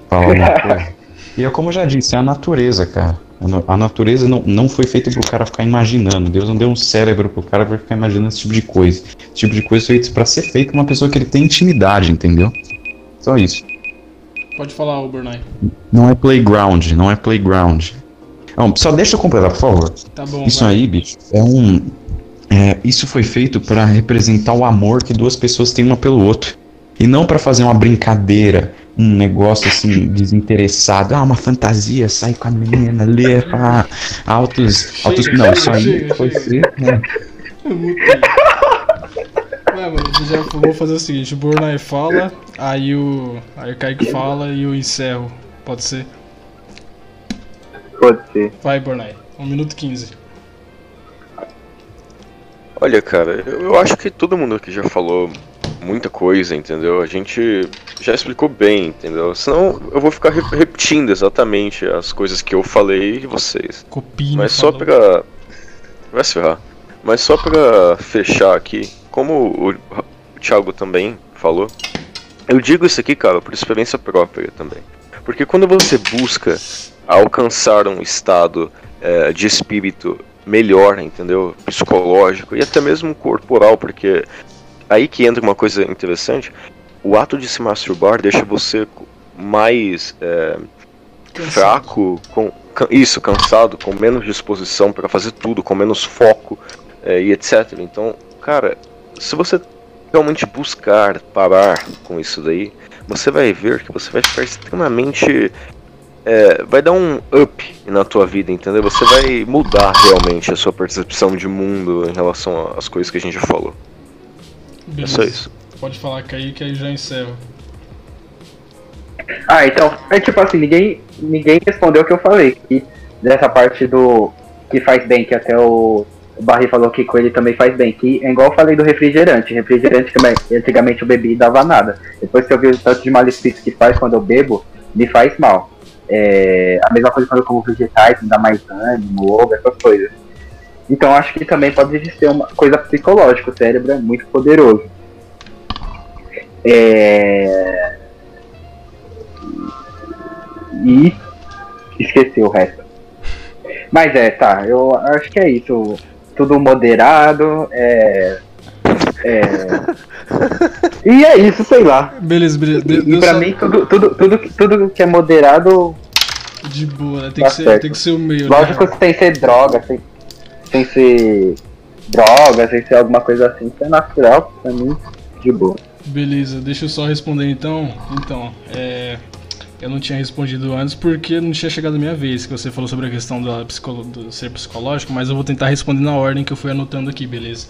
falar alguma coisa. E é como eu já disse, é a natureza, cara. A natureza não, não foi feita pro cara ficar imaginando. Deus não deu um cérebro pro cara pra ficar imaginando esse tipo de coisa. Esse tipo de coisa foi feito pra ser feito com uma pessoa que ele tem intimidade, entendeu? Só isso. Pode falar, Burnay. Não é playground, não é playground. Não, só deixa eu completar, por favor. Tá bom. Isso vai. aí, bicho, é um, é, isso foi feito para representar o amor que duas pessoas têm uma pelo outro. E não para fazer uma brincadeira, um negócio assim, desinteressado. Ah, uma fantasia, sai com a menina, lê pra altos. altos não, isso aí foi feito, né? Ué, mano, eu já vou fazer o seguinte, o Bornai fala, aí o. Aí o Kaique fala e eu encerro. Pode ser? Pode ser. Vai, Bornai. 1 minuto e 15. Olha, cara, eu, acho que todo mundo aqui já falou muita coisa, entendeu? A gente já explicou bem, entendeu? Senão eu vou ficar re- repetindo exatamente as coisas que eu falei de vocês. Copinho. Mas só falou. pra. Vai se ferrar. Mas só pra fechar aqui, como o, Thiago também falou, eu digo isso aqui, cara, por experiência própria também. Porque quando você busca alcançar um estado eh, de espírito melhor, entendeu? Psicológico e até mesmo corporal, porque aí que entra uma coisa interessante, o ato de se masturbar deixa você mais Cansado. fraco, com isso, cansado, com menos disposição para fazer tudo, com menos foco eh, e etc. Então, cara, se você realmente buscar parar com isso daí, você vai ver que você vai ficar extremamente eh, vai dar um up na tua vida, entendeu? Você vai mudar realmente a sua percepção de mundo em relação às coisas que a gente já falou. É Beleza. só isso. Pode falar, Kaique, aí já encerro. Ah, então, é tipo assim, ninguém, ninguém respondeu o que eu falei. Que dessa parte do que faz bem, que até o, o Barry falou que com ele também faz bem. Que é igual eu falei do refrigerante. Refrigerante também, antigamente eu bebi e dava nada. Depois que eu vi o tanto de malefício que faz quando eu bebo, me faz mal. É, a mesma coisa quando eu como vegetais, me dá mais ânimo, ovo, essas coisas. Então acho que também pode existir uma coisa psicológica, o cérebro é muito poderoso. É... E esqueci o resto. Mas é, tá, eu acho que é isso. Tudo moderado, é. É. E é isso, sei lá. Beleza, beleza. E, e pra só- mim, tudo, tudo, tudo, tudo que é moderado, De boa, né? Tem Tá que, ser, tem que ser o meio. lógico, né? sem ser droga, sem, sem ser droga, sem ser alguma coisa assim, isso é natural, pra mim, de boa. Beleza, deixa eu só responder então. Então, é. Eu não tinha respondido antes porque não tinha chegado a minha vez, que você falou sobre a questão da psicolo- do ser psicológico, mas eu vou tentar responder na ordem que eu fui anotando aqui, beleza?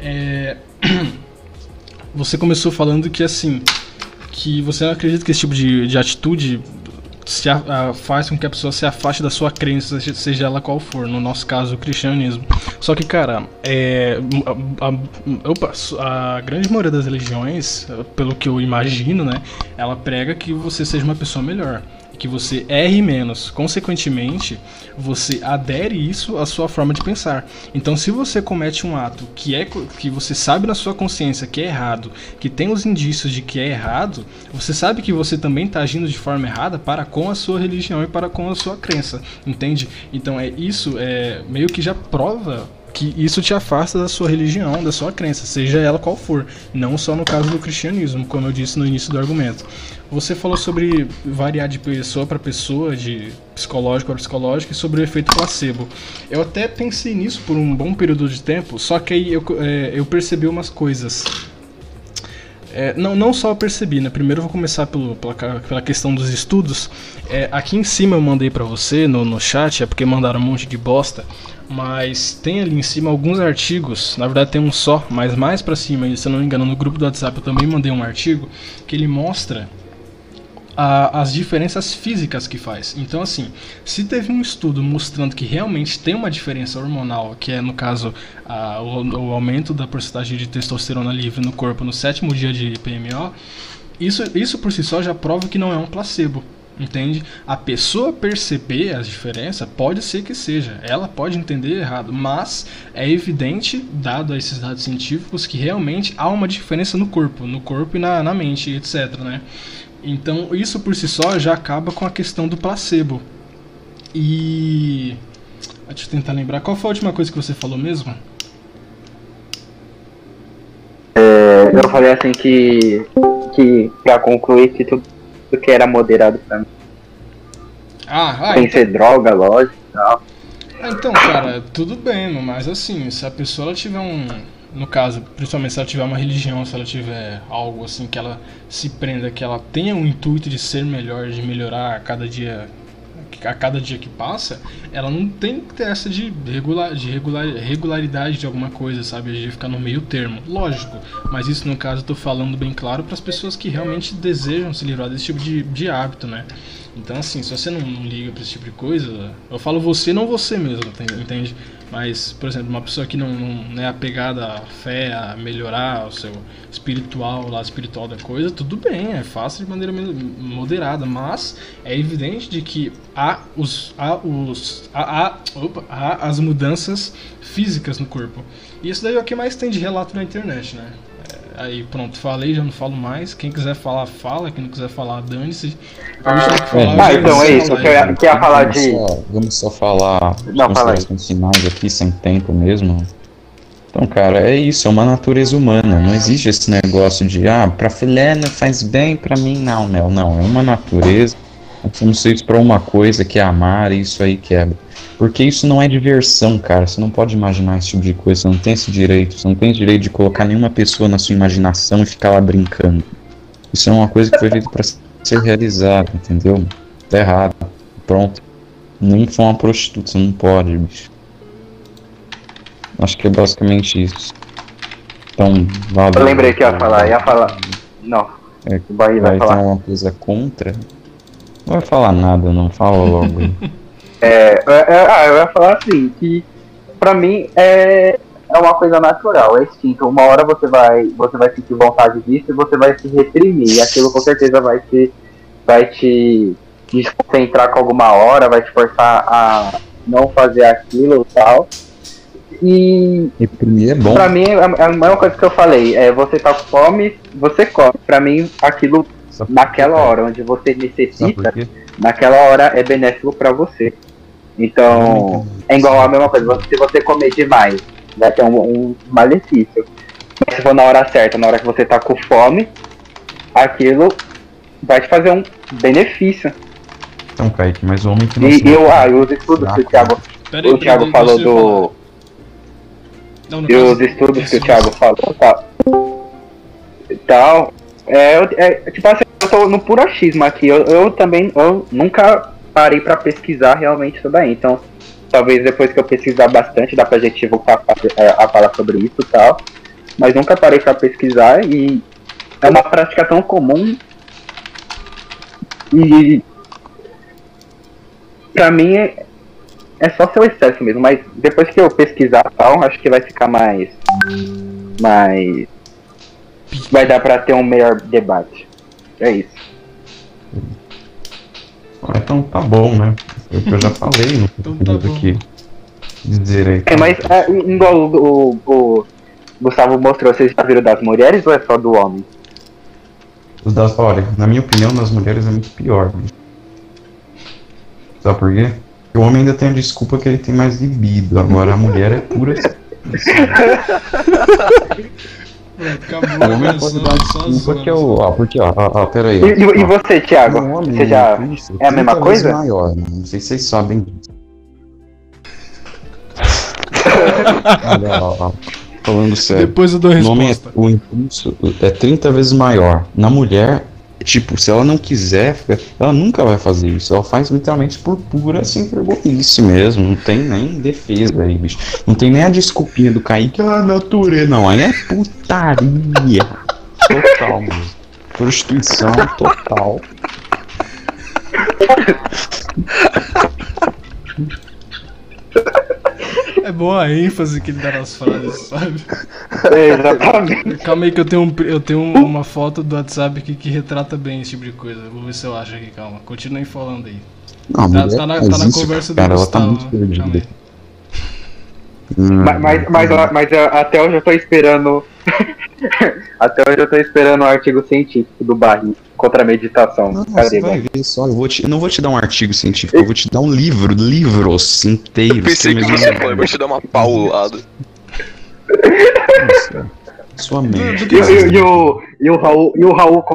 É, Você começou falando que assim, que você não acredita que esse tipo de, de atitude se a- a- faz com que a pessoa se afaste da sua crença, seja- ela qual for, no nosso caso, o cristianismo. Só que, cara, é, a, a- opa, a grande maioria das religiões, pelo que eu imagino, né, ela prega que você seja uma pessoa melhor, que você erre menos. Consequentemente, você adere isso à sua forma de pensar. Então, se você comete um ato que é que você sabe na sua consciência que é errado, que tem os indícios de que é errado, você sabe que você também está agindo de forma errada para com a sua religião e para com a sua crença, entende? Então, é isso é meio que já prova que isso te afasta da sua religião, da sua crença, seja ela qual for, não só no caso do cristianismo, como eu disse no início do argumento. Você falou sobre variar de pessoa para pessoa, de psicológico para psicológico, e sobre o efeito placebo. Eu até pensei nisso por um bom período de tempo, só que aí eu, é, eu percebi umas coisas. É, não, não só percebi, né? Primeiro eu vou começar pelo, pela, pela questão dos estudos. É, aqui em cima eu mandei pra você no, no chat, é porque mandaram um monte de bosta. Mas tem ali em cima alguns artigos, na verdade tem um só, mas mais pra cima, se eu não me engano, no grupo do WhatsApp eu também mandei um artigo que ele mostra a- as diferenças físicas que faz. Então, assim, se teve um estudo mostrando que realmente tem uma diferença hormonal, que é no caso a- o, o aumento da porcentagem de testosterona livre no corpo no sétimo dia de PMO, isso, isso por si só já prova que não é um placebo. Entende? A pessoa perceber as diferenças pode ser que seja, ela pode entender errado, mas é evidente, dado esses dados científicos, que realmente há uma diferença no corpo, no corpo e na, na mente, etc. Né? Então, isso por si só já acaba com a questão do placebo. E. Deixa eu tentar lembrar. Qual foi a última coisa que você falou mesmo? É, eu falei assim que, que pra concluir que tudo que era moderado pra mim, Ah, ah sem então, ser droga, lógico e tal. ah, então, cara, tudo bem, mas assim, se a pessoa ela tiver um. No caso, principalmente se ela tiver uma religião, se ela tiver algo assim que ela se prenda, que ela tenha o intuito de ser melhor, de melhorar a cada dia, a cada dia que passa, ela não tem que ter essa de, regular, de regular, regularidade de alguma coisa, sabe? De ficar no meio termo. Lógico, mas isso no caso eu tô falando bem claro para as pessoas que realmente desejam se livrar desse tipo de, de hábito, né? Então, assim, se você não, não liga pra esse tipo de coisa, eu falo você, não você mesmo, entende? Mas, por exemplo, uma pessoa que não, não é apegada à fé, a melhorar o seu espiritual, lá espiritual da coisa, tudo bem, é fácil de maneira moderada, mas é evidente de que há, os, há, os, há, há, opa, há as mudanças físicas no corpo. E isso daí é o que mais tem de relato na internet, né? Aí pronto, falei, já não falo mais. Quem quiser falar, fala. Quem não quiser falar, dane-se. Ah, então é isso. Eu ia, que ia falar vamos de. Só, vamos só falar Não, fala finais aqui, sem tempo mesmo. Então, cara, é isso, é uma natureza humana. Não existe esse negócio de, ah, pra Filena faz bem, pra mim não, Mel. Não, é uma natureza. Nós somos feitos pra uma coisa que é amar, e isso aí quebra. Porque isso não é diversão, cara. Você não pode imaginar esse tipo de coisa. Você não tem esse direito. Você não tem esse direito de colocar nenhuma pessoa na sua imaginação e ficar lá brincando. Isso é uma coisa que foi feita pra ser realizada, entendeu? Tá errado. Pronto. Nem for uma prostituta, você não pode, bicho. Acho que é basicamente isso. Então, valeu. Eu lembrei que ia falar, ia falar. Não. É, O Bahia Vai vai falar. alguma coisa contra? Não vai falar nada, não. Fala logo. É, é, é, ah, eu ia falar assim, que pra mim é, é uma coisa natural, é instinto. Uma hora você vai, você vai sentir vontade disso e você vai se reprimir. E aquilo com certeza vai te, vai te desconcentrar com alguma hora, vai te forçar a não fazer aquilo e tal. E Reprimir é bom. Pra mim, é é a mesma coisa que eu falei. É, você tá com fome, você come. Pra mim, aquilo naquela hora onde você necessita, naquela hora é benéfico pra você. Então, é igual a mesma coisa. Se você comer demais, vai ter um, um malefício. Mas se for na hora certa, na hora que você tá com fome, aquilo vai te fazer um benefício. Então, Kaique, mas o homem que não E se eu, ah, e os estudos que o Thiago, o Thiago falou eu do. Não, no E os estudos que o Thiago falou tá, e tal. É, eu- é, tipo assim, eu tô no puro achismo aqui. Eu, eu também eu nunca parei pra pesquisar realmente isso daí. Então, talvez depois que eu pesquisar bastante, dá pra gente voltar a, é, a falar sobre isso e tal. Mas nunca parei pra pesquisar e é uma prática tão comum. E pra mim é, é só seu excesso mesmo, mas depois que eu pesquisar tal, acho que vai ficar mais. mais. Vai dar pra ter um melhor debate. É isso. Ah, Então tá bom, né? Foi o que eu já falei no Então tá bom. aqui. Dizer aí. É, mas é, igual o, o- o Gustavo mostrou, vocês já viram das mulheres ou é só do homem? Os das, olha, na minha opinião, das mulheres é muito pior. bicho. Sabe por quê? Porque o homem ainda tem a desculpa que ele tem mais libido. Agora a mulher é pura. Acabou, O desculpa que é o. Ó, porque, ó, ó, ó, pera aí. E, e- e você, Thiago? Um homem Você já. Cristo é a mesma 30 vezes coisa? maior, né? Não sei se vocês sabem disso. Olha, ó, ó, falando sério. Depois eu dou a é- resposta. o impulso é 30 vezes maior. Na mulher, tipo, se ela não quiser, ela nunca vai fazer isso. Ela faz literalmente por pura assim, vergonhice mesmo. Não tem nem defesa aí, bicho. Não tem nem a desculpinha do Kaique, ah, natureza. Não, aí é putaria. Total, mesmo. Prostituição total. É bom a ênfase que ele dá nas frases, sabe? É, exatamente. Calma aí que eu tenho, um, eu tenho uma foto do WhatsApp aqui que retrata bem esse tipo de coisa. Vou ver se eu acho aqui, calma. Continuem falando aí. Não, a Tá, mulher tá na, tá na isso, conversa do cara, ela tá Gustavo. muito perdida. aí. Hum, Mas, mas, mas, mas até hoje eu tô esperando. até hoje eu tô esperando o artigo científico do Barry contra a meditação. Não, Cadê, você vai ver só. Eu, vou te- não vou te dar um artigo científico, eu vou te dar um livro, livros inteiros. Eu pensei que você falar, eu vou te dar uma paulada. Nossa, Sua mente. E, e- e o, e o Raul, e o Raul